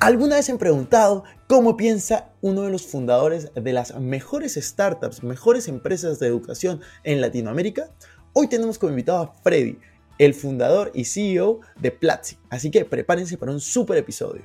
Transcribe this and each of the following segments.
¿Alguna vez han preguntado cómo piensa uno de los fundadores de las mejores startups, mejores empresas de educación en Latinoamérica? Hoy tenemos como invitado a Freddy, el fundador y CEO de Platzi. Así que prepárense para un super episodio.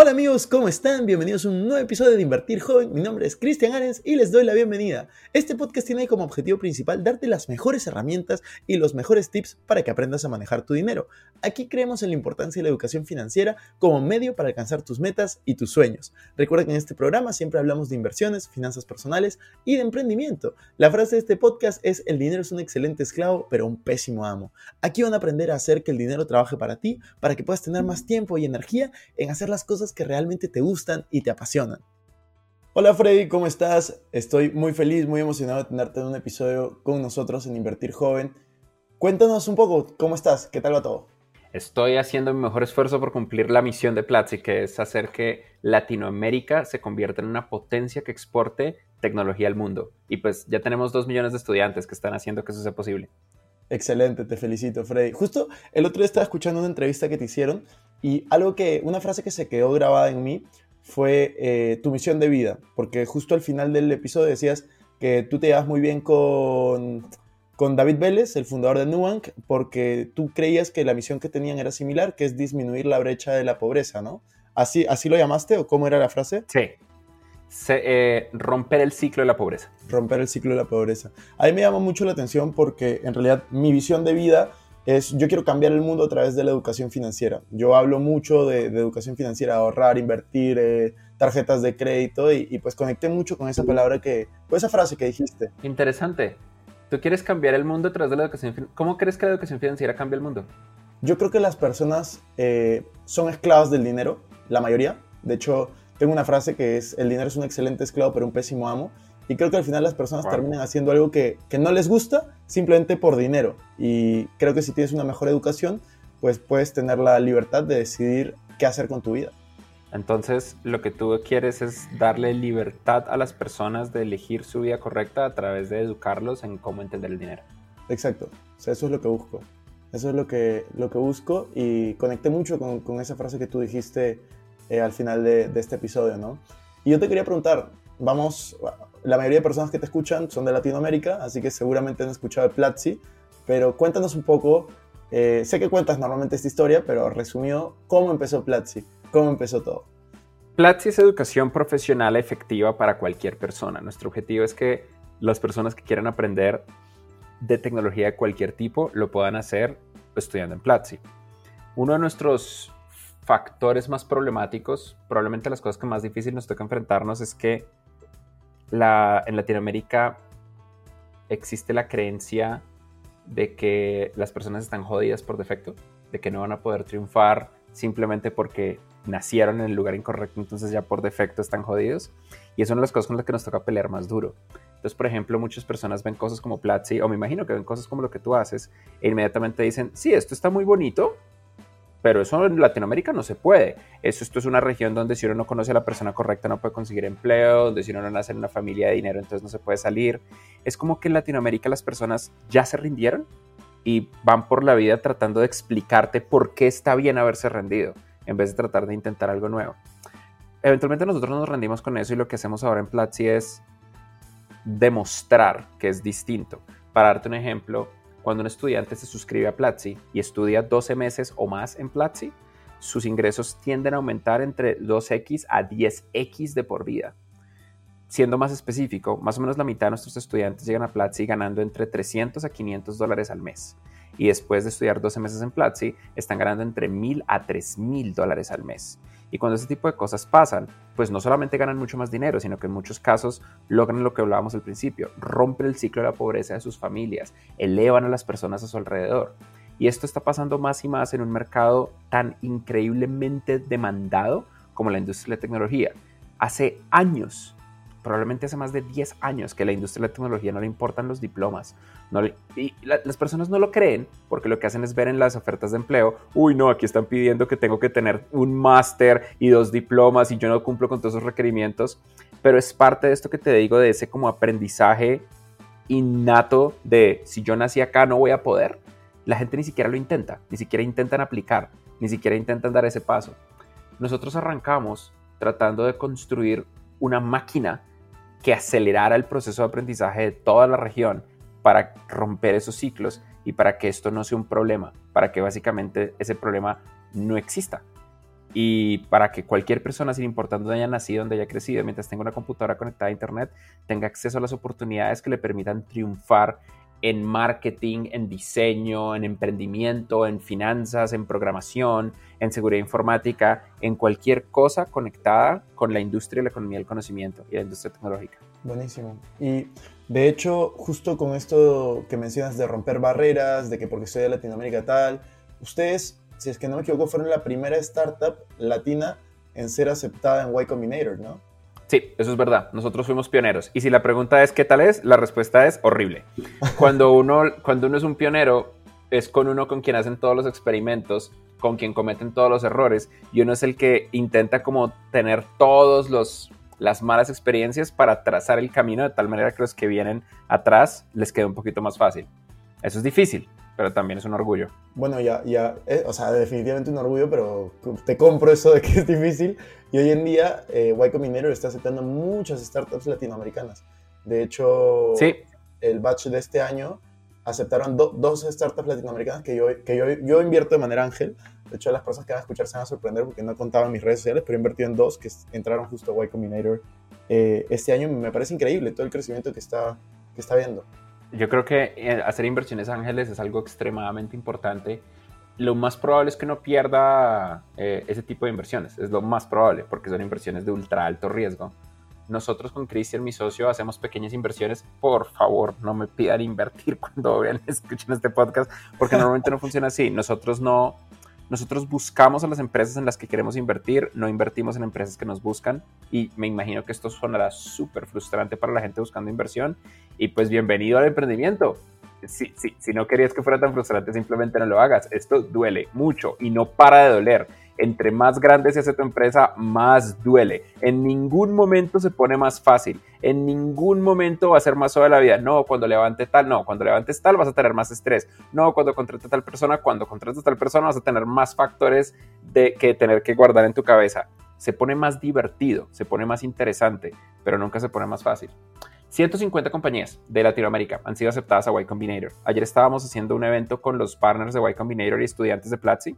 Hola amigos, ¿cómo están? Bienvenidos a un nuevo episodio de Invertir Joven. Mi nombre es Cristian Arens y les doy la bienvenida. Este podcast tiene como objetivo principal darte las mejores herramientas y los mejores tips para que aprendas a manejar tu dinero. Aquí creemos en la importancia de la educación financiera como medio para alcanzar tus metas y tus sueños. Recuerda que en este programa siempre hablamos de inversiones, finanzas personales y de emprendimiento. La frase de este podcast es el dinero es un excelente esclavo pero un pésimo amo. Aquí van a aprender a hacer que el dinero trabaje para ti, para que puedas tener más tiempo y energía en hacer las cosas que realmente te gustan y te apasionan. Hola Freddy, ¿cómo estás? Estoy muy feliz, muy emocionado de tenerte en un episodio con nosotros en Invertir Joven. Cuéntanos un poco, ¿cómo estás? ¿Qué tal va todo? Estoy haciendo mi mejor esfuerzo por cumplir la misión de Platzi, que es hacer que Latinoamérica se convierta en una potencia que exporte tecnología al mundo. Y pues ya tenemos dos millones de estudiantes que están haciendo que eso sea posible. Excelente, te felicito, Freddy. Justo el otro día estaba escuchando una entrevista que te hicieron y algo que, una frase que se quedó grabada en mí fue eh, tu misión de vida, porque justo al final del episodio decías que tú te llevas muy bien con, con David Vélez, el fundador de Nubank, porque tú creías que la misión que tenían era similar, que es disminuir la brecha de la pobreza, ¿no? ¿Así, así lo llamaste o cómo era la frase? Sí, eh, romper el ciclo de la pobreza. Romper el ciclo de la pobreza. A mí me llama mucho la atención porque en realidad mi visión de vida es, yo quiero cambiar el mundo a través de la educación financiera. Yo hablo mucho de, educación financiera, ahorrar, invertir, eh, tarjetas de crédito y, pues conecté mucho con esa palabra que, con esa frase que dijiste. Interesante. ¿Tú quieres cambiar el mundo a través de la educación financiera? ¿Cómo crees que la educación financiera cambia el mundo? Yo creo que las personas eh, son esclavas del dinero, la mayoría. De hecho, tengo una frase que es, el dinero es un excelente esclavo pero un pésimo amo. Y creo que al final las personas terminan haciendo algo que, que, no les gusta simplemente por dinero. Y creo que si tienes una mejor educación, pues puedes tener la libertad de decidir qué hacer con tu vida. Entonces, lo que tú quieres es darle libertad a las personas de elegir su vida correcta a través de educarlos en cómo entender el dinero. Exacto. O sea, eso es lo que busco. Eso es lo que, lo que busco y conecté mucho con, con esa frase que tú dijiste eh, al final de, este episodio, ¿no? Y yo te quería preguntar, vamos, la mayoría de personas que te escuchan son de Latinoamérica, así que seguramente han escuchado de Platzi, pero cuéntanos un poco, eh, sé que cuentas normalmente esta historia, pero resumido, ¿cómo empezó Platzi? ¿Cómo empezó todo? Platzi es educación profesional efectiva para cualquier persona. Nuestro objetivo es que las personas que quieran aprender de tecnología de cualquier tipo lo puedan hacer estudiando en Platzi. Uno de nuestros factores más problemáticos, probablemente las cosas que más difícil nos toca enfrentarnos es que en Latinoamérica existe la creencia de que las personas están jodidas por defecto, de que no van a poder triunfar simplemente porque nacieron en el lugar incorrecto, entonces ya por defecto están jodidos. Y es una de las cosas con las que nos toca pelear más duro. Entonces, por ejemplo, muchas personas ven cosas como Platzi, o me imagino que ven cosas como lo que tú haces, e inmediatamente dicen, sí, esto está muy bonito, pero eso en Latinoamérica no se puede. Eso, esto es una región donde si uno no conoce a la persona correcta no puede conseguir empleo, donde si uno no nace en una familia de dinero entonces no se puede salir. Es como que en Latinoamérica las personas ya se rindieron y van por la vida tratando de explicarte por qué está bien haberse rendido, en vez de tratar de intentar algo nuevo. Eventualmente nosotros nos rendimos con eso y lo que hacemos ahora en Platzi es demostrar que es distinto. Para darte un ejemplo, cuando un estudiante se suscribe a Platzi y estudia 12 meses o más en Platzi, sus ingresos tienden a aumentar entre 2x a 10x de por vida. Siendo más específico, más o menos la mitad de nuestros estudiantes llegan a Platzi ganando entre 300 a 500 dólares al mes. Y después de estudiar 12 meses en Platzi, están ganando entre 1000 a 3000 dólares al mes. Y cuando ese tipo de cosas pasan, pues no solamente ganan mucho más dinero, sino que en muchos casos logran lo que hablábamos al principio, rompen el ciclo de la pobreza de sus familias, elevan a las personas a su alrededor. Y esto está pasando más y más en un mercado tan increíblemente demandado como la industria de la tecnología. Hace años probablemente hace más de 10 años que la industria de la tecnología no le importan los diplomas. Y las personas no lo creen porque lo que hacen es ver en las ofertas de empleo, uy, no, aquí están pidiendo que tengo que tener un máster y dos diplomas y yo no cumplo con todos esos requerimientos, pero es parte de esto que te digo, de ese como aprendizaje innato de si yo nací acá no voy a poder, la gente ni siquiera lo intenta, ni siquiera intentan aplicar, ni siquiera intentan dar ese paso. Nosotros arrancamos tratando de construir una máquina que acelerara el proceso de aprendizaje de toda la región para romper esos ciclos y para que esto no sea un problema, para que básicamente ese problema no exista. Y para que cualquier persona, sin importar dónde haya nacido, donde haya crecido, mientras tenga una computadora conectada a Internet, tenga acceso a las oportunidades que le permitan triunfar en marketing, en diseño, en emprendimiento, en finanzas, en programación, en seguridad informática, en cualquier cosa conectada con la industria, la economía del conocimiento y la industria tecnológica. Buenísimo. Y de hecho, justo con esto que mencionas de romper barreras, de que porque soy de Latinoamérica tal, ustedes, si es que no me equivoco, fueron la primera startup latina en ser aceptada en Y Combinator, ¿no? Sí, eso es verdad. Nosotros fuimos pioneros. Y si la pregunta es ¿qué tal es? La respuesta es horrible. Cuando uno, cuando uno es un pionero, es con uno con quien hacen todos los experimentos, con quien cometen todos los errores, y uno es el que intenta como tener todos las malas experiencias para trazar el camino de tal manera que los que vienen atrás les quede un poquito más fácil. Eso es difícil, pero también es un orgullo. Bueno, ya, ya, eh, o sea, definitivamente un orgullo, pero te compro eso de que es difícil. Y hoy en día, eh, Y Combinator está aceptando muchas startups latinoamericanas. De hecho, sí. el batch de este año aceptaron dos startups latinoamericanas que, yo, que yo, yo, invierto de manera ángel. De hecho, las personas que van a escuchar se van a sorprender porque no contaba en mis redes sociales, pero he invertido en dos que entraron justo a Y Combinator eh, este año. Me parece increíble todo el crecimiento que está, que está viendo. Yo creo que eh, hacer inversiones ángeles es algo extremadamente importante. Lo más probable es que no pierda eh, ese tipo de inversiones. Es lo más probable porque son inversiones de ultra alto riesgo. Nosotros con Cristian, mi socio, hacemos pequeñas inversiones. Por favor, no me pidan invertir cuando vean, escuchen este podcast, porque normalmente no funciona así. Nosotros no, nosotros buscamos a las empresas en las que queremos invertir, no invertimos en empresas que nos buscan y me imagino que esto sonará súper frustrante para la gente buscando inversión y pues bienvenido al emprendimiento. Si, si, si no querías que fuera tan frustrante, simplemente no lo hagas. Esto duele mucho y no para de doler entre más grande se hace tu empresa, más duele. En ningún momento se pone más fácil. En ningún momento va a ser más suave la vida. No, cuando levante tal, no. Cuando levantes tal vas a tener más estrés. No, cuando contrates tal persona, cuando contrates tal persona vas a tener más factores de que tener que guardar en tu cabeza. Se pone más divertido, se pone más interesante, pero nunca se pone más fácil. 150 compañías de Latinoamérica han sido aceptadas a Y Combinator. Ayer estábamos haciendo un evento con los partners de Y Combinator y estudiantes de Platzi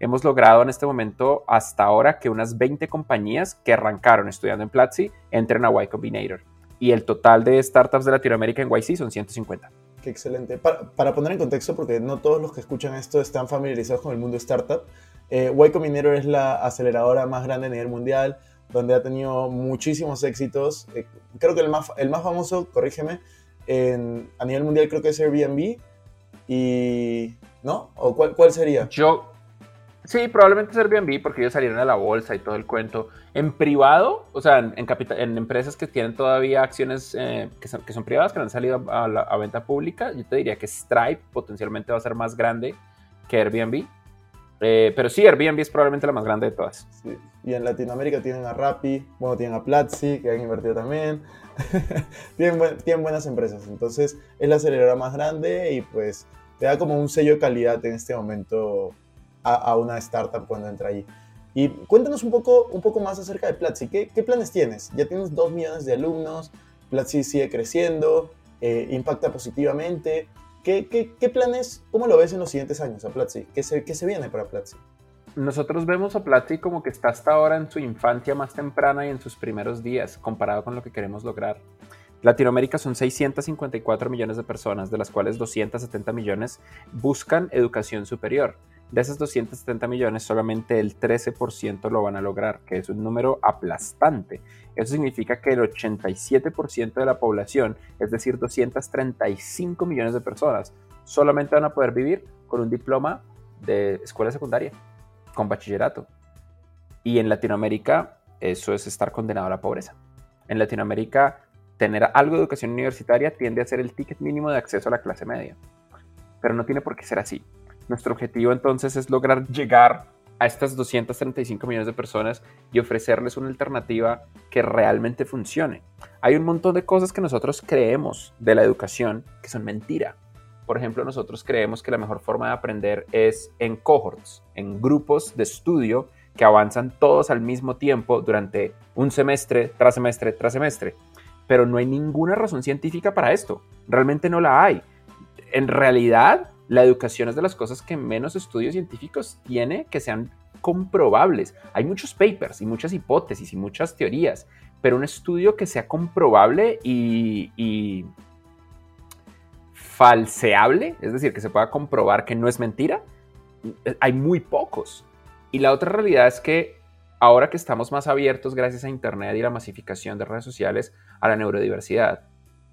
hemos logrado en este momento hasta ahora que unas 20 compañías que arrancaron estudiando en Platzi entren a Y Combinator. Y el total de startups de Latinoamérica en YC son 150. Qué excelente. Para, poner en contexto, porque no todos los que escuchan esto están familiarizados con el mundo startup, eh, Y Combinator es la aceleradora más grande a nivel mundial, donde ha tenido muchísimos éxitos. Eh, creo que el más, el más famoso, corrígeme, a nivel mundial creo que es Airbnb. Y, ¿no? ¿O cuál, cuál sería? Yo, Sí, probablemente es Airbnb porque ellos salieron a la bolsa y todo el cuento. En privado, o sea, en, en empresas que tienen todavía acciones eh, que, son, que, son, privadas, que no han salido a, a, venta pública, yo te diría que Stripe potencialmente va a ser más grande que Airbnb. Eh, pero sí, Airbnb es probablemente la más grande de todas. Sí. Y en Latinoamérica tienen a Rappi, bueno, tienen a Platzi, que han invertido también. tienen, tienen buenas empresas. Entonces, es la aceleradora más grande y pues te da como un sello de calidad en este momento a, una startup cuando entra allí. Y cuéntanos un poco, un poco más acerca de Platzi. ¿Qué, ¿Qué, planes tienes? Ya tienes dos millones de alumnos, Platzi sigue creciendo, eh, impacta positivamente. ¿Qué, ¿Qué, qué, planes, cómo lo ves en los siguientes años a Platzi? ¿Qué se, qué se viene para Platzi? Nosotros vemos a Platzi como que está hasta ahora en su infancia más temprana y en sus primeros días, comparado con lo que queremos lograr. Latinoamérica son 654 millones de personas, de las cuales 270 millones buscan educación superior. De esos 270 millones, solamente el 13% lo van a lograr, que es un número aplastante. Eso significa que el 87% de la población, es decir, 235 millones de personas, solamente van a poder vivir con un diploma de escuela secundaria, con bachillerato. Y en Latinoamérica, eso es estar condenado a la pobreza. En Latinoamérica, tener algo de educación universitaria tiende a ser el ticket mínimo de acceso a la clase media. Pero no tiene por qué ser así. Nuestro objetivo entonces es lograr llegar a estas 235 millones de personas y ofrecerles una alternativa que realmente funcione. Hay un montón de cosas que nosotros creemos de la educación que son mentira. Por ejemplo, nosotros creemos que la mejor forma de aprender es en cohorts, en grupos de estudio que avanzan todos al mismo tiempo durante un semestre tras semestre tras semestre. Pero no hay ninguna razón científica para esto. Realmente no la hay. En realidad, la educación es de las cosas que menos estudios científicos tiene que sean comprobables. Hay muchos papers y muchas hipótesis y muchas teorías, pero un estudio que sea comprobable y, falseable, es decir, que se pueda comprobar que no es mentira, hay muy pocos. Y la otra realidad es que ahora que estamos más abiertos gracias a Internet y la masificación de redes sociales a la neurodiversidad,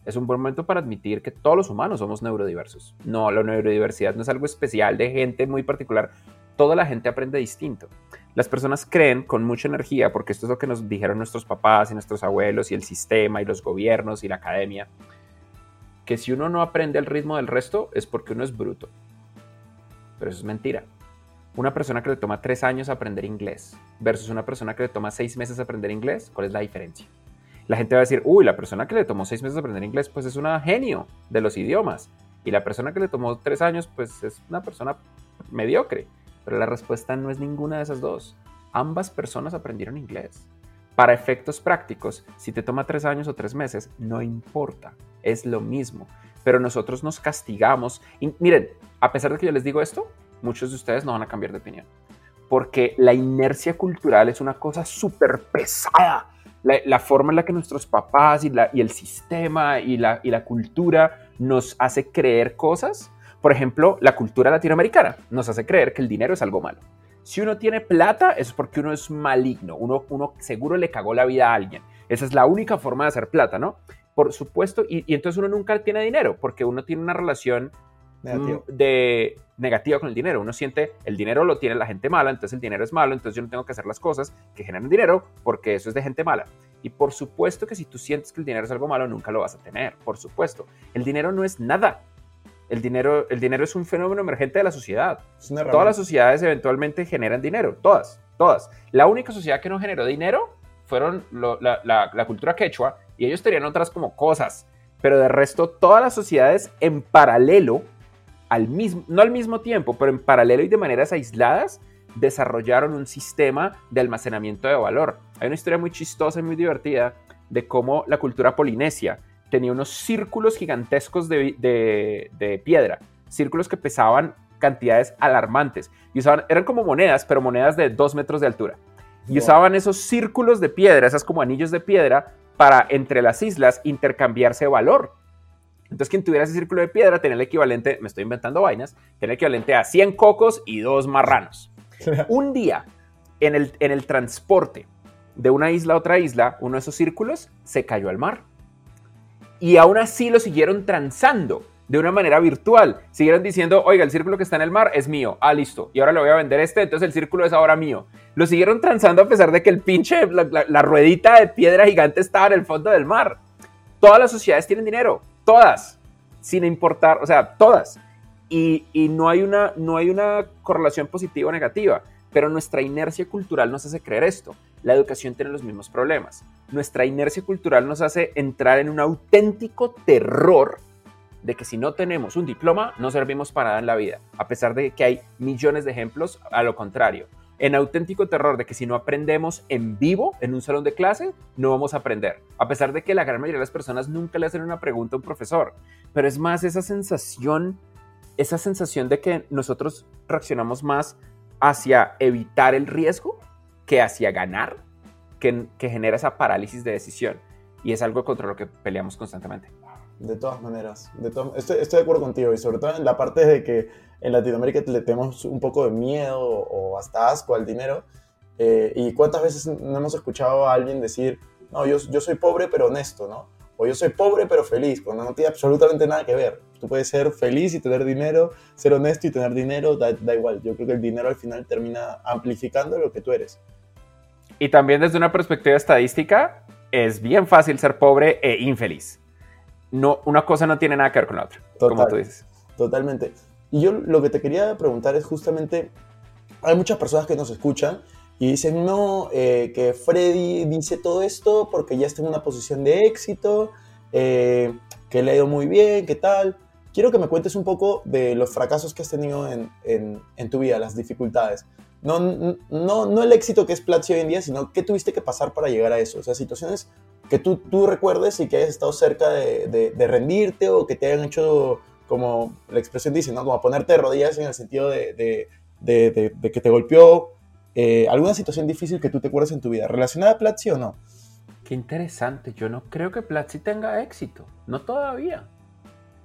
es un buen momento para admitir que todos los humanos somos neurodiversos. No, la neurodiversidad no es algo especial de gente muy particular. Toda la gente aprende distinto. Las personas creen con mucha energía, porque esto es lo que nos dijeron nuestros papás y nuestros abuelos y el sistema y los gobiernos y la academia, que si uno no aprende el ritmo del resto es porque uno es bruto. Pero eso es mentira. Una persona que le toma tres años aprender inglés versus una persona que le toma seis meses aprender inglés, ¿cuál es la diferencia? La gente va a decir, uy, la persona que le tomó seis meses aprender inglés, pues es una genio de los idiomas. Y la persona que le tomó tres años, pues es una persona mediocre. Pero la respuesta no es ninguna de esas dos. Ambas personas aprendieron inglés. Para efectos prácticos, si te toma tres años o tres meses, no importa. Es lo mismo. Pero nosotros nos castigamos. Y miren, a pesar de que yo les digo esto, muchos de ustedes no van a cambiar de opinión. Porque la inercia cultural es una cosa súper pesada la, forma en la que nuestros papás y, la, y el sistema y la, y la cultura nos hace creer cosas. Por ejemplo, la cultura latinoamericana nos hace creer que el dinero es algo malo. Si uno tiene plata, es porque uno es maligno, uno, uno seguro le cagó la vida a alguien. Esa es la única forma de hacer plata, ¿no? Por supuesto, y, y entonces uno nunca tiene dinero, porque uno tiene una relación de negativa con el dinero. Uno siente el dinero lo tiene la gente mala, entonces el dinero es malo, entonces yo no tengo que hacer las cosas que generan dinero porque eso es de gente mala. Y por supuesto que si tú sientes que el dinero es algo malo, nunca lo vas a tener, por supuesto. El dinero no es nada. El dinero, el dinero es un fenómeno emergente de la sociedad. Todas las sociedades eventualmente generan dinero, todas, todas. La única sociedad que no generó dinero fueron la, la cultura quechua y ellos tenían otras como cosas, pero de resto todas las sociedades en paralelo al mismo, no al mismo tiempo, pero en paralelo y de maneras aisladas, desarrollaron un sistema de almacenamiento de valor. Hay una historia muy chistosa y muy divertida de cómo la cultura polinesia tenía unos círculos gigantescos de, piedra, círculos que pesaban cantidades alarmantes y usaban, eran como monedas, pero monedas de dos metros de altura. Y usaban esos círculos de piedra, esas como anillos de piedra, para entre las islas intercambiarse valor. Entonces, quien tuviera ese círculo de piedra tenía el equivalente, me estoy inventando vainas, tenía el equivalente a 100 cocos y dos marranos. Un día, en el, en el transporte de una isla a otra isla, uno de esos círculos se cayó al mar. Y aún así lo siguieron transando de una manera virtual. Siguieron diciendo, oiga, el círculo que está en el mar es mío. Ah, listo. Y ahora le voy a vender este, entonces el círculo es ahora mío. Lo siguieron transando a pesar de que el pinche, la ruedita de piedra gigante estaba en el fondo del mar. Todas las sociedades tienen dinero todas, sin importar, o sea, todas. Y, no, hay una, no hay una correlación positiva o negativa, pero nuestra inercia cultural nos hace creer esto. La educación tiene los mismos problemas. Nuestra inercia cultural nos hace entrar en un auténtico terror de que si no tenemos un diploma no servimos para nada en la vida, a pesar de que hay millones de ejemplos a lo contrario en auténtico terror de que si no aprendemos en vivo, en un salón de clase, no vamos a aprender. A pesar de que la gran mayoría de las personas nunca le hacen una pregunta a un profesor. Pero es más esa sensación, esa sensación de que nosotros reaccionamos más hacia evitar el riesgo que hacia ganar, que, genera esa parálisis de decisión. Y es algo contra lo que peleamos constantemente. De todas maneras, de estoy, estoy de acuerdo contigo y sobre todo en la parte de que en Latinoamérica le tenemos un poco de miedo o hasta asco al dinero. Eh, ¿Y cuántas veces no hemos escuchado a alguien decir, no, yo, yo soy pobre pero honesto, ¿no? O yo soy pobre pero feliz, cuando no tiene absolutamente nada que ver. Tú puedes ser feliz y tener dinero, ser honesto y tener dinero, da, da igual. Yo creo que el dinero al final termina amplificando lo que tú eres. Y también desde una perspectiva estadística, es bien fácil ser pobre e infeliz. No, una cosa no tiene nada que ver con la otra, como tú dices. Totalmente. Y yo lo que te quería preguntar es justamente, hay muchas personas que nos escuchan y dicen, no, eh, que Freddy dice todo esto porque ya está en una posición de éxito, eh, que le ha ido muy bien, qué tal. Quiero que me cuentes un poco de los fracasos que has tenido en, en, tu vida, las dificultades. No, no, no el éxito que es Platzi hoy en día, sino qué tuviste que pasar para llegar a eso. O sea, situaciones que tú, tú recuerdes y que hayas estado cerca de, de, rendirte o que te hayan hecho, como la expresión dice, ¿no? como ponerte de rodillas en el sentido de, de que te golpeó eh, alguna situación difícil que tú te acuerdas en tu vida, ¿relacionada a Platzi o no? Qué interesante, yo no creo que Platzi tenga éxito, no todavía.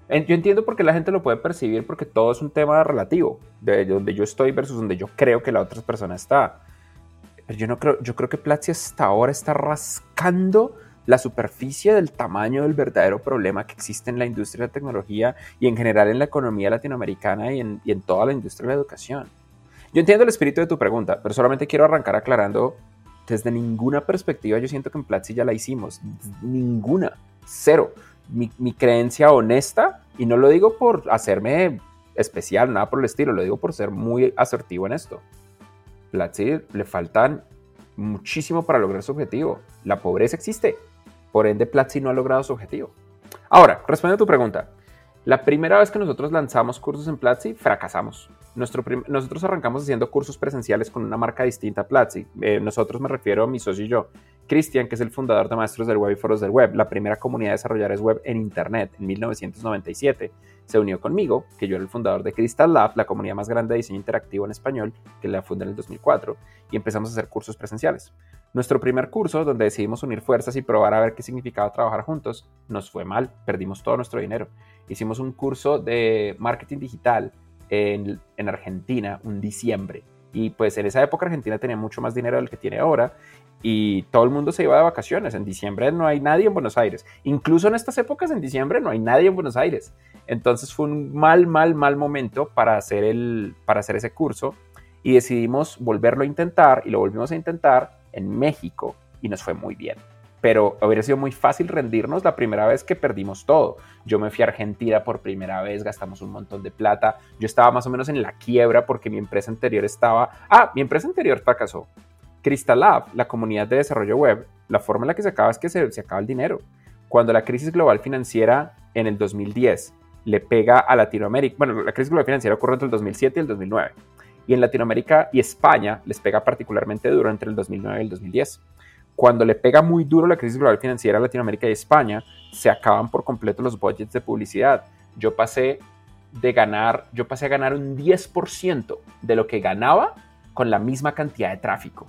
Yo entiendo por qué la gente lo puede percibir porque todo es un tema relativo, de donde yo estoy versus donde yo creo que la otra persona está. Pero yo no creo, yo creo que Platzi hasta ahora está rascando la superficie del tamaño del verdadero problema que existe en la industria de la tecnología y en general en la economía latinoamericana y en, en toda la industria de la educación. Yo entiendo el espíritu de tu pregunta, pero solamente quiero arrancar aclarando, desde ninguna perspectiva yo siento que en Platzi ya la hicimos. Ninguna. Cero. Mi, creencia honesta, y no lo digo por hacerme especial, nada por el estilo, lo digo por ser muy asertivo en esto. Platzi le faltan muchísimo para lograr su objetivo. La pobreza existe. Por ende, Platzi no ha logrado su objetivo. Ahora, responde a tu pregunta. La primera vez que nosotros lanzamos cursos en Platzi, fracasamos. Nosotros arrancamos haciendo cursos presenciales con una marca distinta a Platzi. Eh, nosotros me refiero a mi socio y yo. Cristian, que es el fundador de Maestros del Web y Foros del Web, la primera comunidad de desarrolladores web en Internet en 1997, se unió conmigo, que yo era el fundador de Crystal Lab, la comunidad más grande de diseño interactivo en español, que la fundé en el 2004, y empezamos a hacer cursos presenciales. Nuestro primer curso, donde decidimos unir fuerzas y probar a ver qué significaba trabajar juntos, nos fue mal, perdimos todo nuestro dinero. Hicimos un curso de marketing digital en, en Argentina un diciembre. Y pues en esa época Argentina tenía mucho más dinero del que tiene ahora y todo el mundo se iba de vacaciones. En diciembre no hay nadie en Buenos Aires. Incluso en estas épocas, en diciembre, no hay nadie en Buenos Aires. Entonces fue un mal, mal, mal momento para hacer, el, para hacer ese curso y decidimos volverlo a intentar y lo volvimos a intentar en México y nos fue muy bien. Pero hubiera sido muy fácil rendirnos la primera vez que perdimos todo. Yo me fui a Argentina por primera vez, gastamos un montón de plata. Yo estaba más o menos en la quiebra porque mi empresa anterior estaba... Ah, mi empresa anterior fracasó Crystal Lab, la comunidad de desarrollo web, la forma en la que se acaba es que se, se acaba el dinero. Cuando la crisis global financiera en el 2010 le pega a Latinoamérica, bueno, la crisis global financiera ocurre entre el 2007 y el 2009, y en Latinoamérica y España les pega particularmente duro entre el 2009 y el 2010. Cuando le pega muy duro la crisis global financiera a Latinoamérica y España, se acaban por completo los budgets de publicidad. Yo pasé de ganar, yo pasé a ganar un 10% de lo que ganaba con la misma cantidad de tráfico.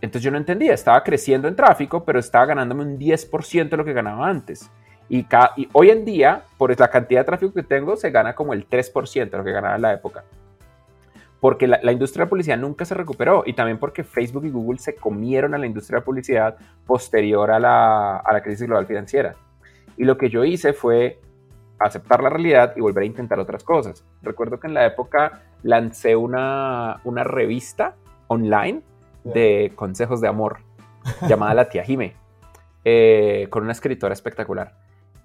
Entonces yo no entendía, estaba creciendo en tráfico, pero estaba ganándome un 10% de lo que ganaba antes. Y, hoy en día, por la cantidad de tráfico que tengo, se gana como el 3% de lo que ganaba en la época. Porque la, industria de publicidad nunca se recuperó y también porque Facebook y Google se comieron a la industria de publicidad posterior a la, a la crisis global financiera. Y lo que yo hice fue aceptar la realidad y volver a intentar otras cosas. Recuerdo que en la época lancé una, una revista online de consejos de amor llamada La Tía Jime, eh, con una escritora espectacular.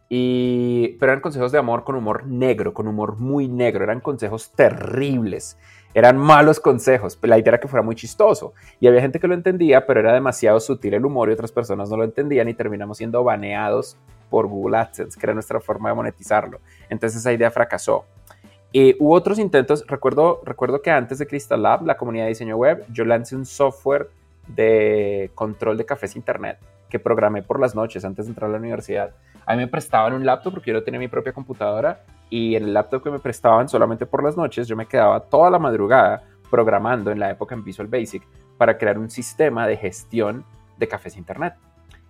Y, pero eran consejos de amor con humor negro, con humor muy negro, eran consejos terribles, eran malos consejos, la idea era que fuera muy chistoso y había gente que lo entendía, pero era demasiado sutil el humor y otras personas no lo entendían y terminamos siendo baneados por Google AdSense, que era nuestra forma de monetizarlo. Entonces esa idea fracasó. Y hubo otros intentos, recuerdo, recuerdo que antes de Crystal Lab, la comunidad de diseño web, yo lancé un software de control de cafés internet que programé por las noches antes de entrar a la universidad. A mí me prestaban un laptop porque yo tenía mi propia computadora y en el laptop que me prestaban solamente por las noches yo me quedaba toda la madrugada programando en la época en Visual Basic para crear un sistema de gestión de cafés internet.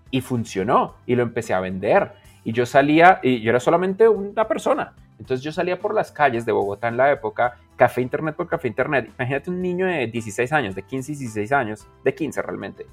Y funcionó y lo empecé a vender. Y yo salía, y yo era solamente una persona, entonces yo salía por las calles de Bogotá en la época, café internet por café internet. Imagínate un niño de 16 años, de 15 y 16 años, de 15 realmente,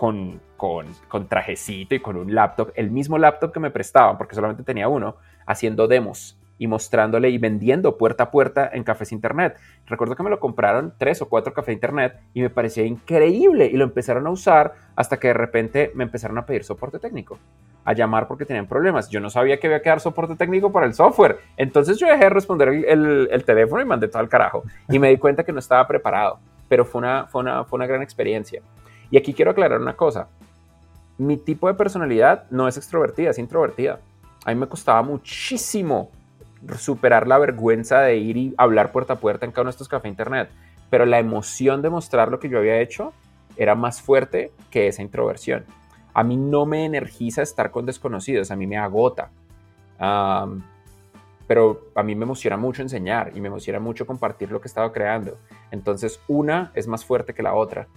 con, con, con trajecito y con un laptop, el mismo laptop que me prestaban, porque solamente tenía uno, haciendo demos y mostrándole y vendiendo puerta a puerta en cafés internet. Recuerdo que me lo compraron tres o cuatro cafés internet y me parecía increíble y lo empezaron a usar hasta que de repente me empezaron a pedir soporte técnico. a llamar porque tenían problemas. Yo no sabía que había que dar soporte técnico para el software. Entonces yo dejé de responder el, teléfono y mandé todo al carajo. Y me di cuenta que no estaba preparado. Pero fue una, fue, una, fue una gran experiencia. Y aquí quiero aclarar una cosa. Mi tipo de personalidad no es extrovertida, es introvertida. A mí me costaba muchísimo superar la vergüenza de ir y hablar puerta a puerta en cada uno de estos cafés internet. Pero la emoción de mostrar lo que yo había hecho era más fuerte que esa introversión. A mí no me energiza estar con desconocidos, a mí me agota. pero a mí me emociona mucho enseñar y me emociona mucho compartir lo que he creando. Entonces, una es más fuerte que la otra.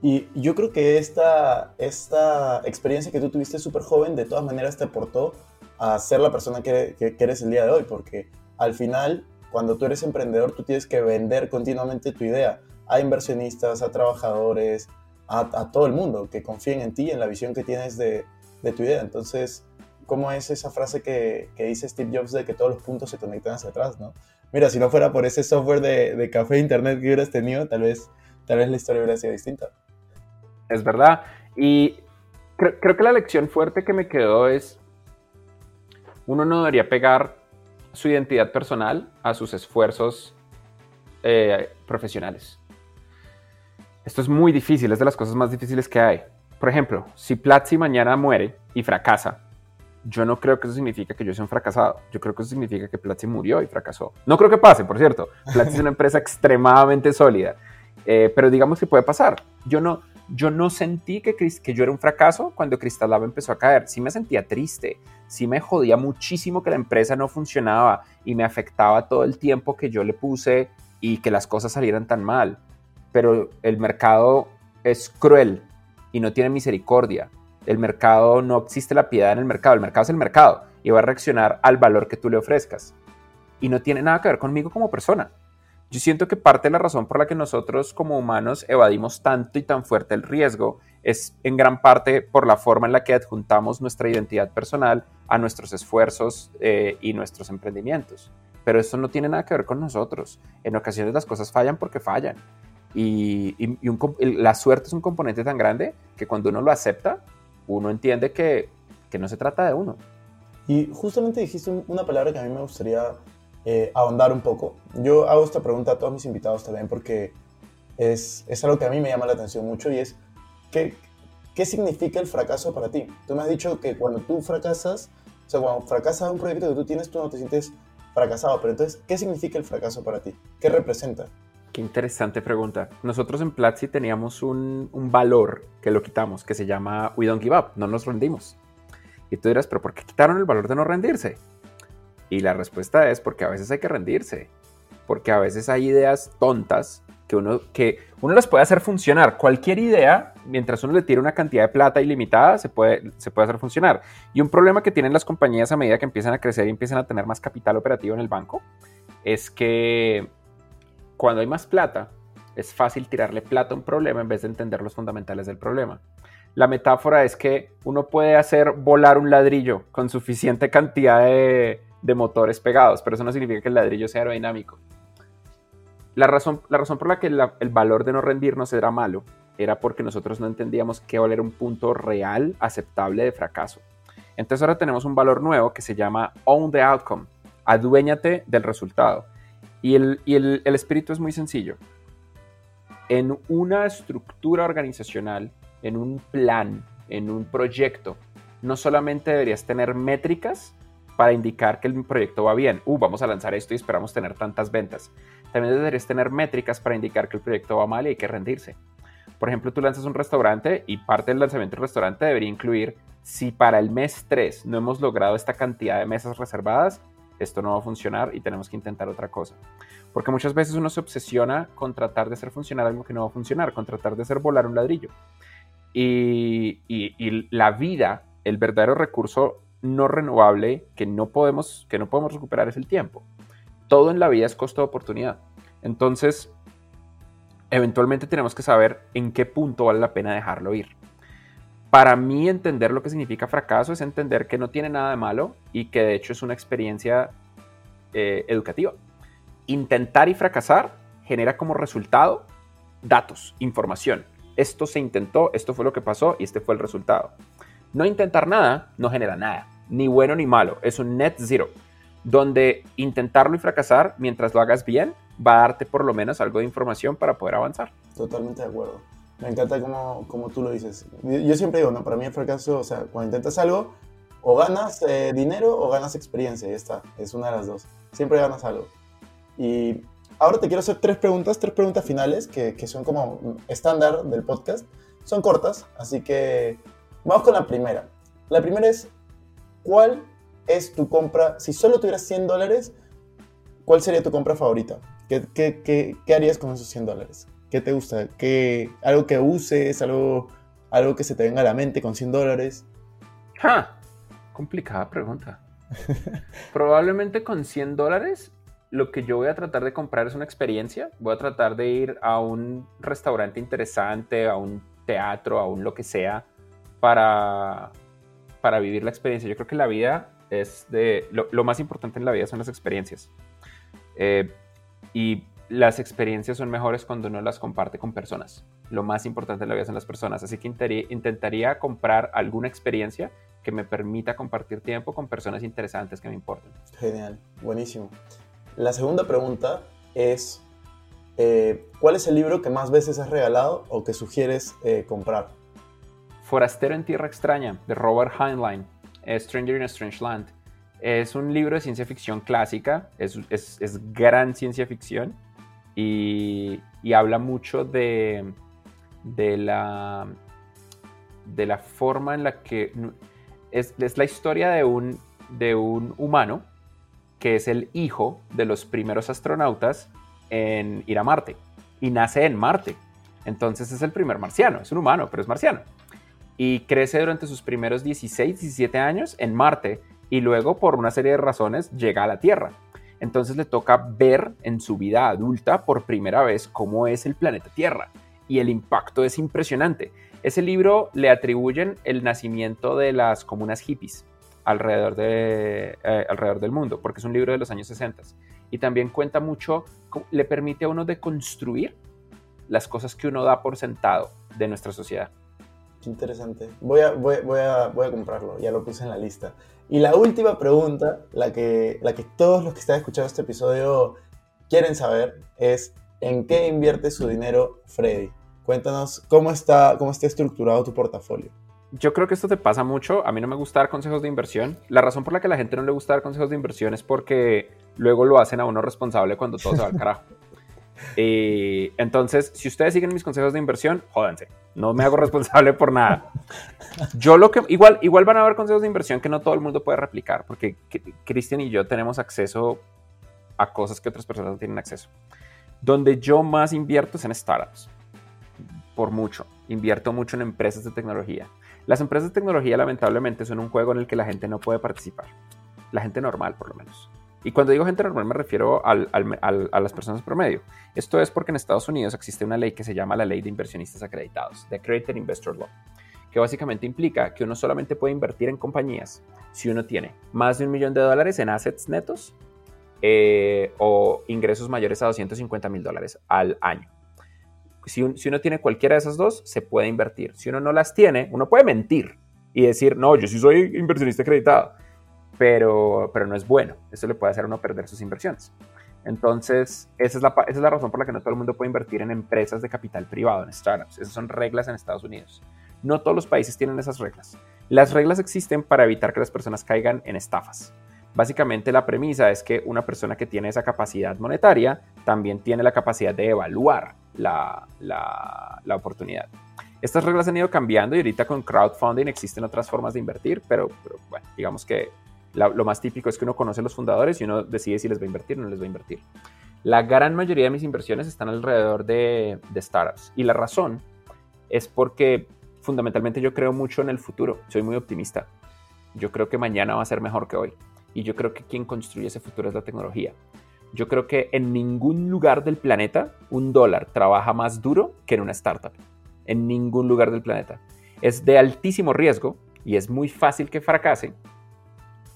Y yo creo que esta, esta experiencia que tú tuviste súper joven, de todas maneras te aportó a ser la persona que, que, eres el día de hoy, porque al final, cuando tú eres emprendedor, tú tienes que vender continuamente tu idea a inversionistas, a trabajadores, a, todo el mundo que confíen en ti, en la visión que tienes de, de tu idea. Entonces, ¿cómo es esa frase que, que, dice Steve Jobs de que todos los puntos se conectan hacia atrás, no? Mira, si no fuera por ese software de, de café internet que hubieras tenido, tal vez, tal vez la historia hubiera sido distinta. Es verdad. Y creo, creo que la lección fuerte que me quedó es, uno no debería pegar su identidad personal a sus esfuerzos eh, profesionales. Esto es muy difícil, es de las cosas más difíciles que hay. Por ejemplo, si Platzi mañana muere y fracasa, yo no creo que eso signifique que yo sea un fracasado. Yo creo que eso significa que Platzi murió y fracasó. No creo que pase, por cierto. Platzi es una empresa extremadamente sólida. Eh, pero digamos que puede pasar. Yo no, yo no sentí que, que yo era un fracaso cuando Cristal Lab empezó a caer. Sí me sentía triste. Sí me jodía muchísimo que la empresa no funcionaba y me afectaba todo el tiempo que yo le puse y que las cosas salieran tan mal pero el mercado es cruel y no tiene misericordia. El mercado no existe la piedad en el mercado, el mercado es el mercado y va a reaccionar al valor que tú le ofrezcas. Y no tiene nada que ver conmigo como persona. Yo siento que parte de la razón por la que nosotros como humanos evadimos tanto y tan fuerte el riesgo es en gran parte por la forma en la que adjuntamos nuestra identidad personal a nuestros esfuerzos eh, y nuestros emprendimientos. Pero eso no tiene nada que ver con nosotros. En ocasiones las cosas fallan porque fallan. Y, la suerte es un componente tan grande que cuando uno lo acepta, uno entiende que, no se trata de uno. Y justamente dijiste una palabra que a mí me gustaría eh, ahondar un poco. Yo hago esta pregunta a todos mis invitados también porque es, es algo que a mí me llama la atención mucho y es, ¿qué, ¿qué significa el fracaso para ti? Tú me has dicho que cuando tú fracasas, o sea, cuando fracasas un proyecto que tú tienes, tú no te sientes fracasado, pero entonces, ¿qué significa el fracaso para ti? ¿Qué representa? Qué interesante pregunta. Nosotros en Platzi teníamos un, valor que lo quitamos, que se llama We Don't Give Up, no nos rendimos. Y tú dirás, pero ¿por qué quitaron el valor de no rendirse? Y la respuesta es porque a veces hay que rendirse, porque a veces hay ideas tontas que uno, que uno las puede hacer funcionar. Cualquier idea, mientras uno le tire una cantidad de plata ilimitada, se puede, se puede hacer funcionar. Y un problema que tienen las compañías a medida que empiezan a crecer y empiezan a tener más capital operativo en el banco es que cuando hay más plata, es fácil tirarle plata a un problema en vez de entender los fundamentales del problema. La metáfora es que uno puede hacer volar un ladrillo con suficiente cantidad de, motores pegados, pero eso no significa que el ladrillo sea aerodinámico. La razón, la razón por la que el valor de no rendirnos era malo era porque nosotros no entendíamos qué valer un punto real aceptable de fracaso. Entonces ahora tenemos un valor nuevo que se llama Own the Outcome, aduéñate del resultado. Y, el, espíritu es muy sencillo. En una estructura organizacional, en un plan, en un proyecto, no solamente deberías tener métricas para indicar que el proyecto va bien. Uh, vamos a lanzar esto y esperamos tener tantas ventas. También deberías tener métricas para indicar que el proyecto va mal y hay que rendirse. Por ejemplo, tú lanzas un restaurante y parte del lanzamiento del restaurante debería incluir si para el mes 3 no hemos logrado esta cantidad de mesas reservadas, esto no va a funcionar y tenemos que intentar otra cosa. Porque muchas veces uno se obsesiona con tratar de hacer funcionar algo que no va a funcionar, con tratar de hacer volar un ladrillo. Y, la vida, el verdadero recurso no renovable que no, podemos, que no podemos recuperar es el tiempo. Todo en la vida es costo de oportunidad. Entonces, eventualmente tenemos que saber en qué punto vale la pena dejarlo ir para mí entender lo que significa fracaso es entender que no tiene nada de malo y que de hecho es una experiencia eh, educativa. Intentar y fracasar genera como resultado datos, información. Esto se intentó, esto fue lo que pasó y este fue el resultado. No intentar nada no genera nada, ni bueno ni malo, es un net zero, donde intentarlo y fracasar mientras lo hagas bien va a darte por lo menos algo de información para poder avanzar. Totalmente de acuerdo. Me encanta como, como tú lo dices. Yo siempre digo, no, para mí el fracaso, o sea, cuando intentas algo, o ganas eh, dinero o ganas experiencia, y está, es una de las dos. Siempre ganas algo. Y ahora te quiero hacer tres preguntas, tres preguntas finales que, que son como estándar del podcast. Son cortas, así que vamos con la primera. La primera es, ¿cuál es tu compra? Si solo tuvieras 100 dólares, ¿cuál sería tu compra favorita? ¿Qué, qué, qué, qué harías con esos 100 dólares? ¿Qué te gusta? ¿Qué, ¿Algo que uses? Algo, ¿Algo que se te venga a la mente con 100 dólares? ¡Ja! Complicada pregunta. Probablemente con 100 dólares lo que yo voy a tratar de comprar es una experiencia. Voy a tratar de ir a un restaurante interesante, a un teatro, a un lo que sea, para, para vivir la experiencia. Yo creo que la vida es de... Lo, más importante en la vida son las experiencias. Eh, y las experiencias son mejores cuando uno las comparte con personas. Lo más importante en la vida son las personas. Así que intentaría, comprar alguna experiencia que me permita compartir tiempo con personas interesantes que me importen. Genial, buenísimo. La segunda pregunta es, eh, ¿cuál es el libro que más veces has regalado o que sugieres eh, comprar? Forastero en Tierra Extraña, de Robert Heinlein, Stranger in a Strange Land. Es un libro de ciencia ficción clásica, es, es gran ciencia ficción y, habla mucho de, de, la, de la forma en la que es, la historia de un, de un humano que es el hijo de los primeros astronautas en ir a Marte y nace en Marte. Entonces es el primer marciano, es un humano, pero es marciano. Y crece durante sus primeros 16, 17 años en Marte y luego por una serie de razones llega a la Tierra. Entonces le toca ver en su vida adulta por primera vez cómo es el planeta Tierra. Y el impacto es impresionante. Ese libro le atribuyen el nacimiento de las comunas hippies alrededor, de, eh, alrededor del mundo, porque es un libro de los años 60. Y también cuenta mucho, le permite a uno de construir las cosas que uno da por sentado de nuestra sociedad. Qué interesante. Voy a, voy, a, voy a comprarlo, ya lo puse en la lista. Y la última pregunta, la que, la que todos los que están escuchando este episodio quieren saber, es ¿en qué invierte su dinero Freddy? Cuéntanos cómo está, cómo está estructurado tu portafolio. Yo creo que esto te pasa mucho. A mí no me gusta dar consejos de inversión. La razón por la que a la gente no le gusta dar consejos de inversión es porque luego lo hacen a uno responsable cuando todo se va al carajo. Y entonces, si ustedes siguen mis consejos de inversión, jódanse. No me hago responsable por nada. Yo lo que igual igual van a haber consejos de inversión que no todo el mundo puede replicar, porque Cristian y yo tenemos acceso a cosas que otras personas no tienen acceso. Donde yo más invierto es en startups. Por mucho. Invierto mucho en empresas de tecnología. Las empresas de tecnología lamentablemente son un juego en el que la gente no puede participar. La gente normal, por lo menos. Y cuando digo gente normal me refiero a las personas promedio. Esto es porque en Estados Unidos existe una ley que se llama la Ley de Inversionistas Acreditados, The Accredited Investor Law, que básicamente implica que uno solamente puede invertir en compañías si uno tiene más de un millón de dólares en assets netos eh, o ingresos mayores a 250 mil dólares al año. Si, si uno tiene cualquiera de esas dos, se puede invertir. Si uno no las tiene, uno puede mentir y decir, no, yo sí soy inversionista acreditado pero, pero no es bueno. Eso le puede hacer a uno perder sus inversiones. Entonces, esa es, la, esa es la razón por la que no todo el mundo puede invertir en empresas de capital privado, en startups. Esas son reglas en Estados Unidos. No todos los países tienen esas reglas. Las reglas existen para evitar que las personas caigan en estafas. Básicamente la premisa es que una persona que tiene esa capacidad monetaria también tiene la capacidad de evaluar la, la, la oportunidad. Estas reglas han ido cambiando y ahorita con crowdfunding existen otras formas de invertir, pero, pero bueno, digamos que lo más típico es que uno conoce a los fundadores y uno decide si les va a invertir o no les va a invertir. La gran mayoría de mis inversiones están alrededor de, de startups y la razón es porque fundamentalmente yo creo mucho en el futuro, soy muy optimista. Yo creo que mañana va a ser mejor que hoy y yo creo que quien construye ese futuro es la tecnología. Yo creo que en ningún lugar del planeta un dólar trabaja más duro que en una startup. En ningún lugar del planeta. Es de altísimo riesgo y es muy fácil que fracase,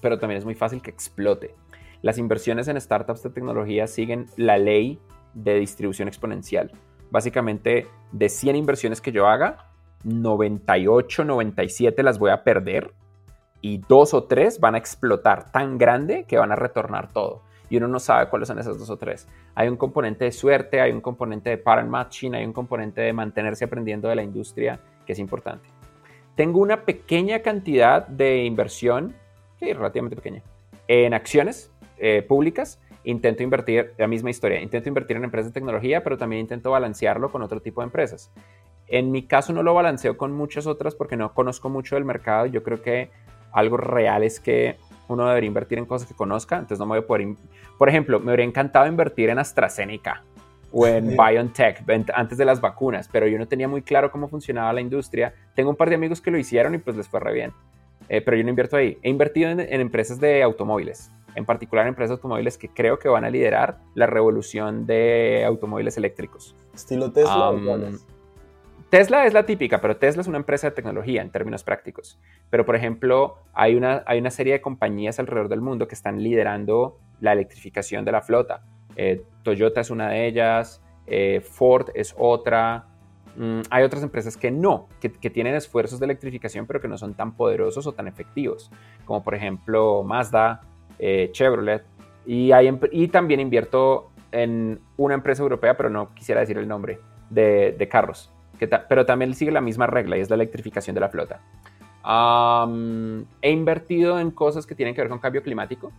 pero también es muy fácil que explote. Las inversiones en startups de tecnología siguen la ley de distribución exponencial. Básicamente, de 100 inversiones que yo haga, 98, 97 las voy a perder y dos o tres van a explotar tan grande que van a retornar todo. Y uno no sabe cuáles son esas dos o tres. Hay un componente de suerte, hay un componente de pattern matching, hay un componente de mantenerse aprendiendo de la industria que es importante. Tengo una pequeña cantidad de inversión, sí, relativamente pequeña, en acciones eh, públicas. Intento invertir, la misma historia, intento invertir en empresas de tecnología, pero también intento balancearlo con otro tipo de empresas. En mi caso no lo balanceo con muchas otras porque no conozco mucho del mercado. Yo creo que algo real es que uno debería invertir en cosas que conozca, entonces no me voy a poder... Por ejemplo, me habría encantado invertir en AstraZeneca o en BioNTech antes de las vacunas, pero yo no tenía muy claro cómo funcionaba la industria. Tengo un par de amigos que lo hicieron y pues les fue re bien, eh, pero yo no invierto ahí. He invertido en, empresas de automóviles, en particular en empresas de automóviles que creo que van a liderar la revolución de automóviles eléctricos. ¿Estilo Tesla Tesla es la típica, pero Tesla es una empresa de tecnología en términos prácticos. Pero, por ejemplo, hay una, hay una serie de compañías alrededor del mundo que están liderando la electrificación de la flota. Eh, Toyota es una de ellas, eh, Ford es otra. Mm, hay otras empresas que no, que, tienen esfuerzos de electrificación, pero que no son tan poderosos o tan efectivos, como por ejemplo Mazda, eh, Chevrolet. Y, también invierto en una empresa europea, pero no quisiera decir el nombre, de, carros pero también sigue la misma regla y es la electrificación de la flota. he invertido en cosas que tienen que ver con cambio climático.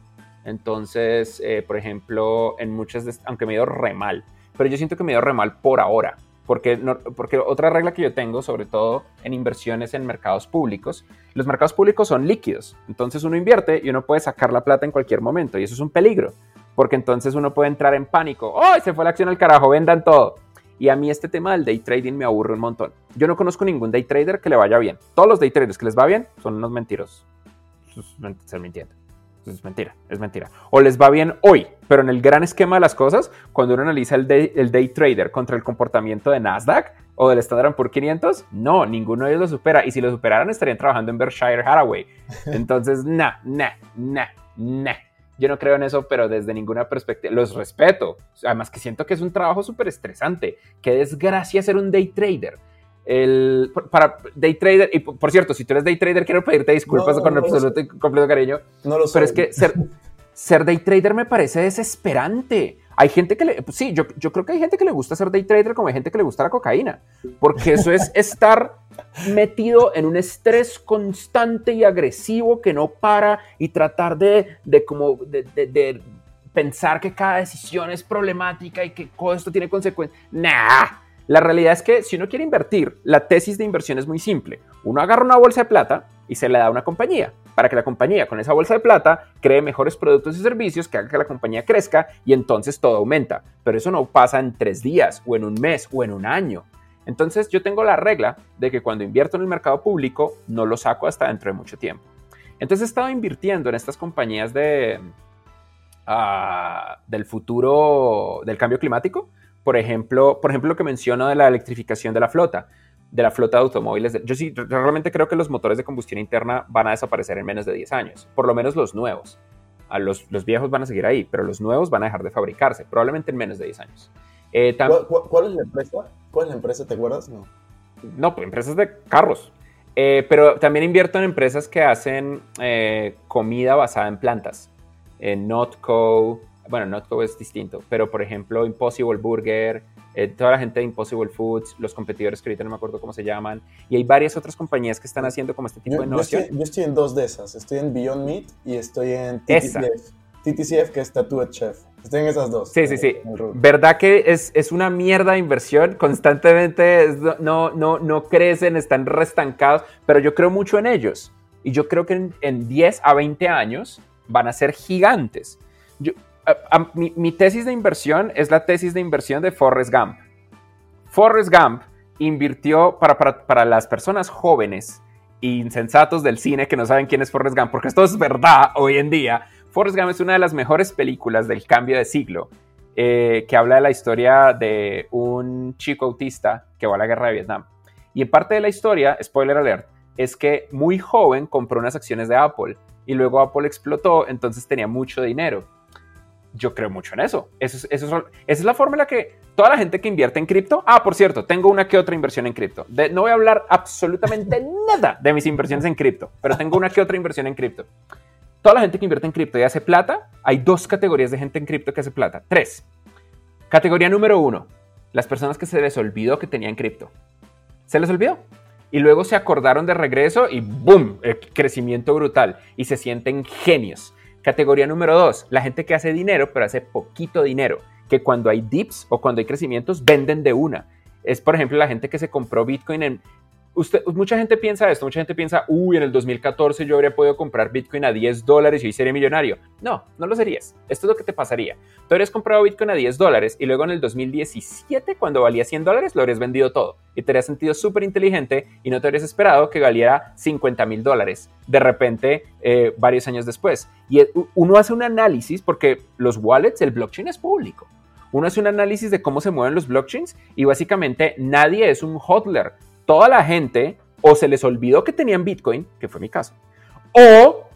Entonces, eh, por ejemplo, en muchas, de, aunque me dio re mal, pero yo siento que me dio re mal por ahora. Porque, porque otra regla que yo tengo, sobre todo en inversiones en mercados públicos, los mercados públicos son líquidos. Entonces uno invierte y uno puede sacar la plata en cualquier momento. Y eso es un peligro. Porque entonces uno puede entrar en pánico. ¡Oh! Se fue la acción al carajo, vendan todo. Y a mí este tema del day trading me aburre un montón. Yo no conozco ningún day trader que le vaya bien. Todos los day traders que les va bien son unos mentirosos. Ser mintiendo. Es mentira, es mentira. O les va bien hoy, pero en el gran esquema de las cosas, cuando uno analiza el day, el day trader contra el comportamiento de Nasdaq o del Standard Poor's 500, no, ninguno de ellos lo supera. Y si lo superaran, estarían trabajando en Berkshire Hathaway. Entonces, nah, nah, nah, nah. Yo no creo en eso, pero desde ninguna perspectiva. Los respeto. Además que siento que es un trabajo súper estresante. Qué desgracia ser un day trader. El, para day trader, y por cierto, si tú eres day trader, quiero pedirte disculpas con absoluto y completo cariño. No lo sé. Pero es que ser, ser day trader me parece desesperante. Hay gente que le, pues sí, yo, yo creo que hay gente que le gusta ser day trader como hay gente que le gusta la cocaína, porque eso es estar metido en un estrés constante y agresivo que no para y tratar de, de como, de, de, pensar que cada decisión es problemática y que todo esto tiene consecuencias. Nah, la realidad es que si uno quiere invertir, la tesis de inversión es muy simple. Uno agarra una bolsa de plata y se le da a una compañía para que la compañía con esa bolsa de plata cree mejores productos y servicios que haga que la compañía crezca y entonces todo aumenta. Pero eso no pasa en tres días o en un mes o en un año. Entonces yo tengo la regla de que cuando invierto en el mercado público no lo saco hasta dentro de mucho tiempo. Entonces he estado invirtiendo en estas compañías de, ah, del futuro del cambio climático. Por ejemplo, por ejemplo, lo que menciono de la electrificación de la flota de la flota de automóviles. Yo sí, realmente creo que los motores de combustión interna van a desaparecer en menos de 10 años, por lo menos los nuevos. A los, los viejos van a seguir ahí, pero los nuevos van a dejar de fabricarse, probablemente en menos de 10 años. Eh, ¿Cuál, es la empresa? ¿Cuál es la empresa? ¿Te acuerdas? No, no pues empresas de carros. Eh, pero también invierto en empresas que hacen eh, comida basada en plantas. Notco, bueno, Notco es distinto, pero por ejemplo Impossible Burger, eh, toda la gente de Impossible Foods, los competidores que ahorita no me acuerdo cómo se llaman, y hay varias otras compañías que están haciendo como este tipo de innovación. Yo estoy, en dos de esas, estoy en Beyond Meat y estoy en TTCF, TTCF que es Tattooed Chef. Estoy en esas dos. Sí, sí, sí. ¿Verdad que es, es, una mierda de inversión? Constantemente no, no, no crecen, están restancados, pero yo creo mucho en ellos. Y yo creo que en, en 10 a 20 años van a ser gigantes. Yo, mi, tesis de inversión es la tesis de inversión de Forrest Gump. Forrest Gump invirtió para, para, las personas jóvenes e insensatos del cine que no saben quién es Forrest Gump, porque esto es verdad hoy en día. Forrest Gump es una de las mejores películas del cambio de siglo, eh, que habla de la historia de un chico autista que va a la guerra de Vietnam. Y en parte de la historia, spoiler alert, es que muy joven compró unas acciones de Apple y luego Apple explotó, entonces tenía mucho dinero yo creo mucho en eso. Eso, es, esa es la forma en la que toda la gente que invierte en cripto, ah, por cierto, tengo una que otra inversión en cripto. no voy a hablar absolutamente nada de mis inversiones en cripto, pero tengo una que otra inversión en cripto. Toda la gente que invierte en cripto y hace plata, hay dos categorías de gente en cripto que hace plata. Tres. Categoría número uno, las personas que se les olvidó que tenían cripto. Se les olvidó. Y luego se acordaron de regreso y ¡boom! crecimiento brutal. Y se sienten genios. Categoría número dos, la gente que hace dinero, pero hace poquito dinero, que cuando hay dips o cuando hay crecimientos, venden de una. Es, por ejemplo, la gente que se compró Bitcoin en mucha gente piensa esto, mucha gente piensa, uy, en el 2014 yo habría podido comprar Bitcoin a 10 dólares y hoy sería millonario. No, no lo serías. Esto es lo que te pasaría. Tú habrías comprado Bitcoin a 10 dólares y luego en el 2017, cuando valía 100 dólares, lo habrías vendido todo. Y te habrías sentido súper inteligente y no te habrías esperado que valiera 50 mil dólares de repente eh, varios años después. Y uno hace un análisis porque los wallets, el blockchain es público uno hace un análisis de cómo se mueven los blockchains y básicamente nadie es un hodler toda la gente o se les olvidó que tenían Bitcoin, que fue mi caso, o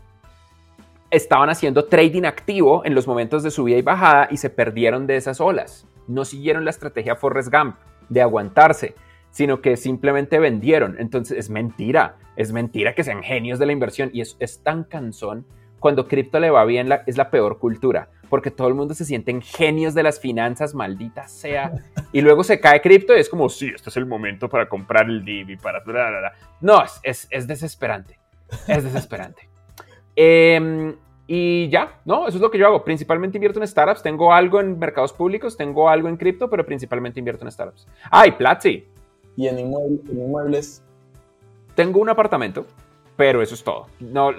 estaban haciendo trading activo en los momentos de subida y bajada y se perdieron de esas olas. No siguieron la estrategia Forrest Gump de aguantarse, sino que simplemente vendieron. Entonces es mentira, es mentira que sean genios de la inversión y es, es tan cansón. Cuando cripto le va bien es la peor cultura porque todo el mundo se sienten genios de las finanzas, maldita sea. Y luego se cae cripto y es como, sí, este es el momento para comprar el DIV y para... No, es, es, desesperante. Es desesperante. Em, y ya, ¿no? Eso es lo que yo hago. Principalmente invierto en startups. Tengo algo en mercados públicos, tengo algo en cripto, pero principalmente invierto en startups. Ah, y Platzi. ¿Y en, inmuebles? Tengo un apartamento, pero eso es todo. No,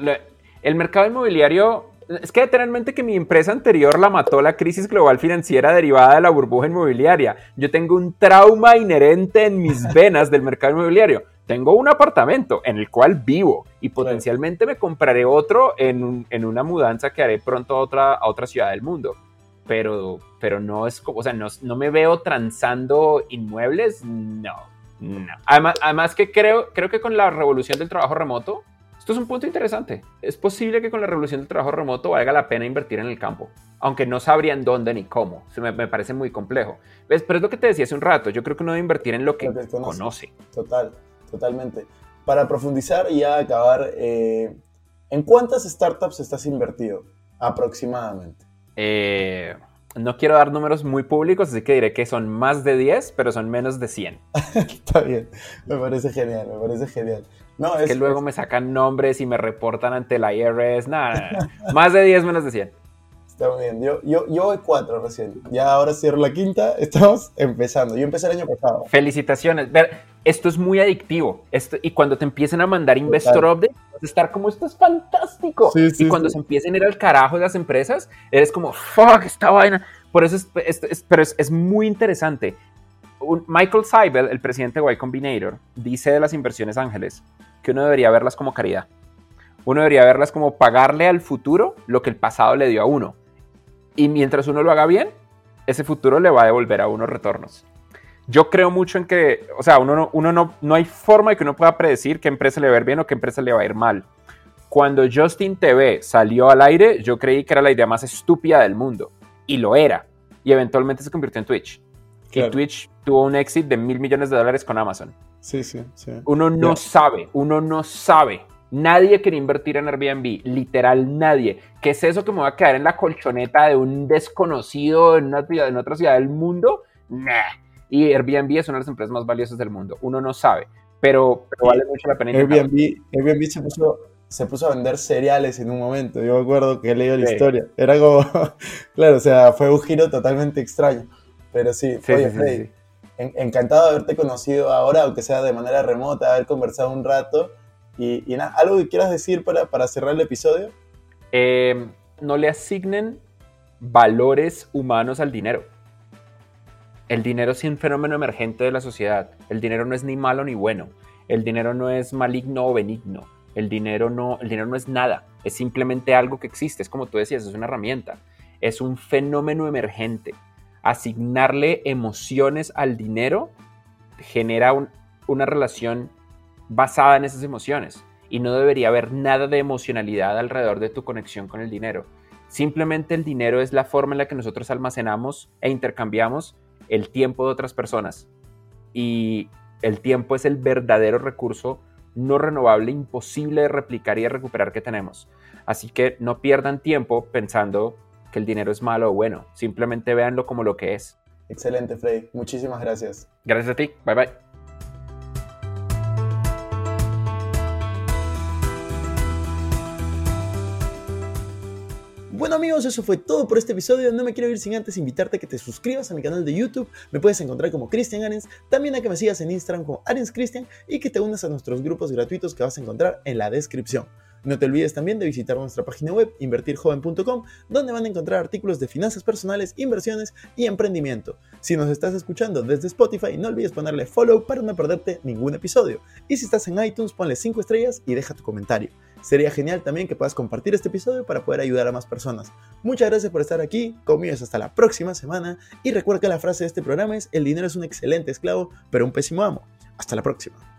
el mercado inmobiliario es que literalmente que mi empresa anterior la mató la crisis global financiera derivada de la burbuja inmobiliaria. Yo tengo un trauma inherente en mis venas del mercado inmobiliario. Tengo un apartamento en el cual vivo y potencialmente me compraré otro en, una mudanza que haré pronto a otra, a otra ciudad del mundo. Pero, pero no es como, o sea, no, no me veo transando inmuebles, no, no. Además, además que creo, creo que con la revolución del trabajo remoto, esto es un punto interesante. Es posible que con la revolución del trabajo remoto valga la pena invertir en el campo, aunque no sabrían dónde ni cómo. Se me, parece muy complejo. ¿Ves? Pero es lo que te decía hace un rato. Yo creo que uno debe invertir en lo que, conoce. Total, totalmente. Para profundizar y ya acabar, eh, ¿en cuántas startups estás invertido aproximadamente? Eh, no quiero dar números muy públicos, así que diré que son más de 10, pero son menos de 100. Está bien, me parece genial, me parece genial. No, es, que luego me sacan nombres y me reportan ante la IRS. Nada, más de 10 menos de 100. Está muy bien. Yo, yo, yo voy 4 recién. Ya ahora cierro la quinta. Estamos empezando. Yo empecé el año pasado. Felicitaciones. Ver, esto es muy adictivo. Esto, y cuando te empiecen a mandar investor update, vas a estar como esto es fantástico. y cuando se empiecen a ir al carajo de las empresas, eres como, fuck, esta vaina. Por eso es, pero es, es muy interesante. Michael Seibel, el presidente de Y Combinator, dice de las inversiones ángeles que uno debería verlas como caridad. Uno debería verlas como pagarle al futuro lo que el pasado le dio a uno. Y mientras uno lo haga bien, ese futuro le va a devolver a uno retornos. Yo creo mucho en que, o sea, uno, no, uno no, no hay forma de que uno pueda predecir qué empresa le va a ir bien o qué empresa le va a ir mal. Cuando Justin TV salió al aire, yo creí que era la idea más estúpida del mundo. Y lo era. Y eventualmente se convirtió en Twitch. Y Twitch tuvo un éxito de mil millones de dólares con Amazon. Sí, sí, sí. Uno no sabe, uno no sabe. Nadie quiere invertir en Airbnb, literal nadie. ¿Qué es eso que me va a quedar en la colchoneta de un desconocido en, una, en otra ciudad del mundo? Nah. Y Airbnb es una de las empresas más valiosas del mundo. Uno no sabe, pero, vale mucho la pena. Airbnb, Airbnb se puso, se puso a vender cereales en un momento. Yo me acuerdo que he leído la historia. Era como, claro, o sea, fue un giro totalmente extraño. Pero sí, sí oye, sí, encantado de haberte conocido ahora, aunque sea de manera remota, haber conversado un rato. Y, ¿algo que quieras decir para, para cerrar el episodio? Eh, no le asignen valores humanos al dinero. El dinero es un fenómeno emergente de la sociedad. El dinero no es ni malo ni bueno. El dinero no es maligno o benigno. El dinero no, el dinero no es nada. Es simplemente algo que existe. Es como tú decías, es una herramienta. Es un fenómeno emergente asignarle emociones al dinero genera una relación basada en esas emociones y no debería haber nada de emocionalidad alrededor de tu conexión con el dinero. Simplemente el dinero es la forma en la que nosotros almacenamos e intercambiamos el tiempo de otras personas. Y el tiempo es el verdadero recurso no renovable, imposible de replicar y de recuperar que tenemos. Así que no pierdan tiempo pensando que el dinero es malo o bueno. Simplemente véanlo como lo que es. Excelente, Freddy. Muchísimas gracias. Gracias a ti. Bye bye. Bueno amigos, eso fue todo por este episodio. No me quiero ir sin antes invitarte a que te suscribas a mi canal de YouTube. Me puedes encontrar como Cristian Arens. También a que me sigas en Instagram como Arens Cristian y que te unas a nuestros grupos gratuitos que vas a encontrar en la descripción. No te olvides también de visitar nuestra página web invertirjoven.com, donde van a encontrar artículos de finanzas personales, inversiones y emprendimiento. Si nos estás escuchando desde Spotify, no olvides ponerle follow para no perderte ningún episodio. Y si estás en iTunes, ponle 5 estrellas y deja tu comentario. Sería genial también que puedas compartir este episodio para poder ayudar a más personas. Muchas gracias por estar aquí, conmigo hasta la próxima semana y recuerda que la frase de este programa es el dinero es un excelente esclavo, pero un pésimo amo. Hasta la próxima.